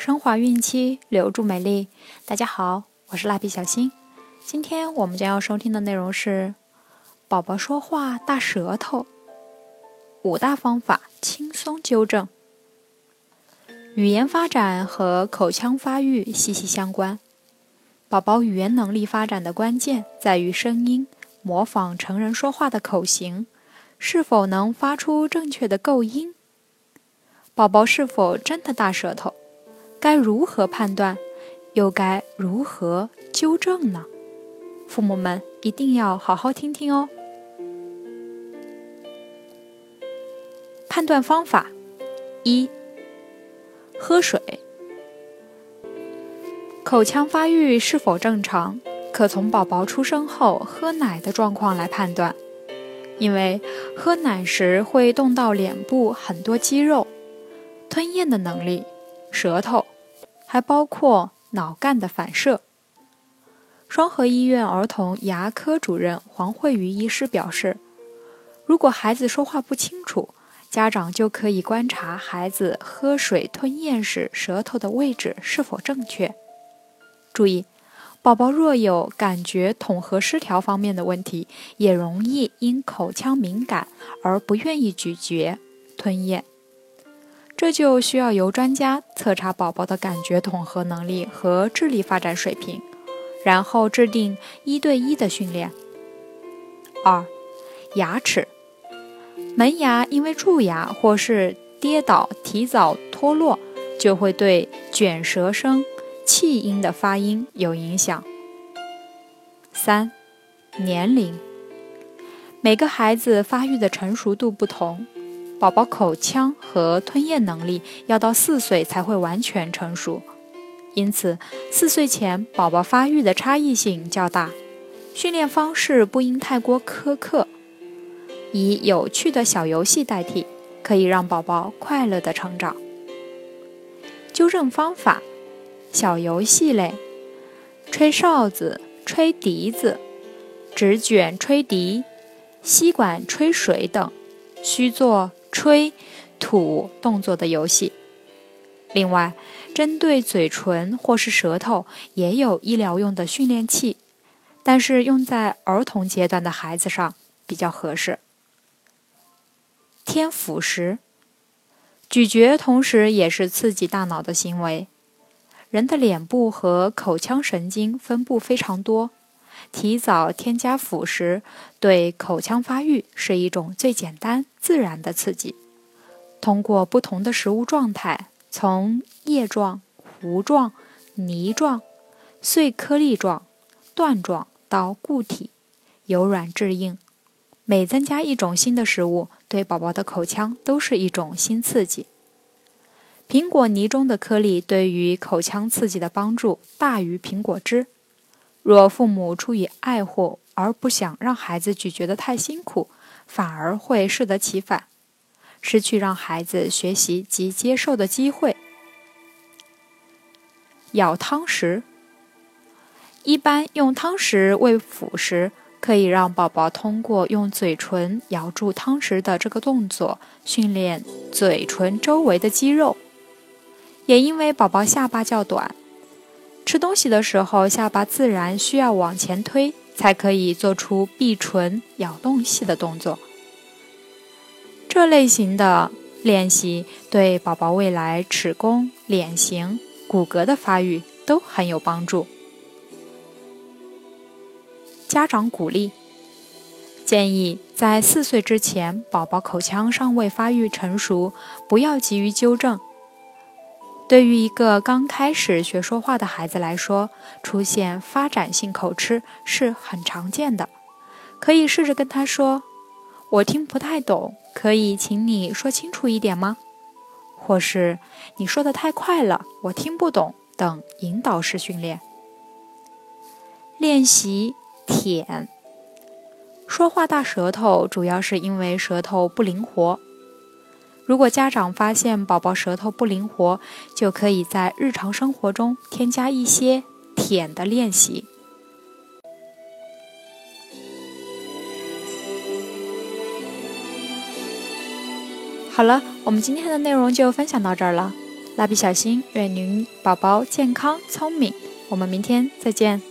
升华孕期，留住美丽。大家好，我是蜡笔小新。今天我们将要收听的内容是：宝宝说话大舌头，五大方法轻松纠正。语言发展和口腔发育息息相关。宝宝语言能力发展的关键在于声音，模仿成人说话的口型，是否能发出正确的构音。宝宝是否真的大舌头？该如何判断？又该如何纠正呢？父母们一定要好好听听哦。判断方法一：喝水。口腔发育是否正常，可从宝宝出生后喝奶的状况来判断，因为喝奶时会动到脸部很多肌肉。吞咽的能力、舌头，还包括脑干的反射。双河医院儿童牙科主任黄慧瑜医师表示，如果孩子说话不清楚，家长就可以观察孩子喝水吞咽时舌头的位置是否正确。注意，宝宝若有感觉统合失调方面的问题，也容易因口腔敏感而不愿意咀嚼、吞咽。这就需要由专家测查宝宝的感觉统合能力和智力发展水平，然后制定一对一的训练。二、牙齿，门牙因为蛀牙或是跌倒提早脱落，就会对卷舌声、气音的发音有影响。三、年龄，每个孩子发育的成熟度不同。宝宝口腔和吞咽能力要到四岁才会完全成熟，因此四岁前宝宝发育的差异性较大。训练方式不应太过苛刻，以有趣的小游戏代替，可以让宝宝快乐的成长。纠正方法：小游戏类，吹哨子、吹笛子、纸卷吹笛、吸管吹水等，需做。吹、吐动作的游戏。另外，针对嘴唇或是舌头，也有医疗用的训练器，但是用在儿童阶段的孩子上比较合适。添辅食，咀嚼同时也是刺激大脑的行为。人的脸部和口腔神经分布非常多，提早添加辅食，对口腔发育是一种最简单。自然的刺激，通过不同的食物状态，从液状、糊状、泥状、碎颗粒状、段状到固体，由软至硬，每增加一种新的食物，对宝宝的口腔都是一种新刺激。苹果泥中的颗粒对于口腔刺激的帮助大于苹果汁。若父母出于爱护而不想让孩子咀嚼得太辛苦，反而会适得其反，失去让孩子学习及接受的机会。咬汤匙，一般用汤匙喂辅食，可以让宝宝通过用嘴唇咬住汤匙的这个动作，训练嘴唇周围的肌肉。也因为宝宝下巴较短，吃东西的时候下巴自然需要往前推。才可以做出闭唇咬东西的动作。这类型的练习对宝宝未来齿弓、脸型、骨骼的发育都很有帮助。家长鼓励建议，在四岁之前，宝宝口腔尚未发育成熟，不要急于纠正。对于一个刚开始学说话的孩子来说，出现发展性口吃是很常见的。可以试着跟他说：“我听不太懂，可以请你说清楚一点吗？”或是“你说的太快了，我听不懂”等引导式训练。练习舔。说话大舌头主要是因为舌头不灵活。如果家长发现宝宝舌头不灵活，就可以在日常生活中添加一些舔的练习。好了，我们今天的内容就分享到这儿了。蜡笔小新愿您宝宝健康聪明。我们明天再见。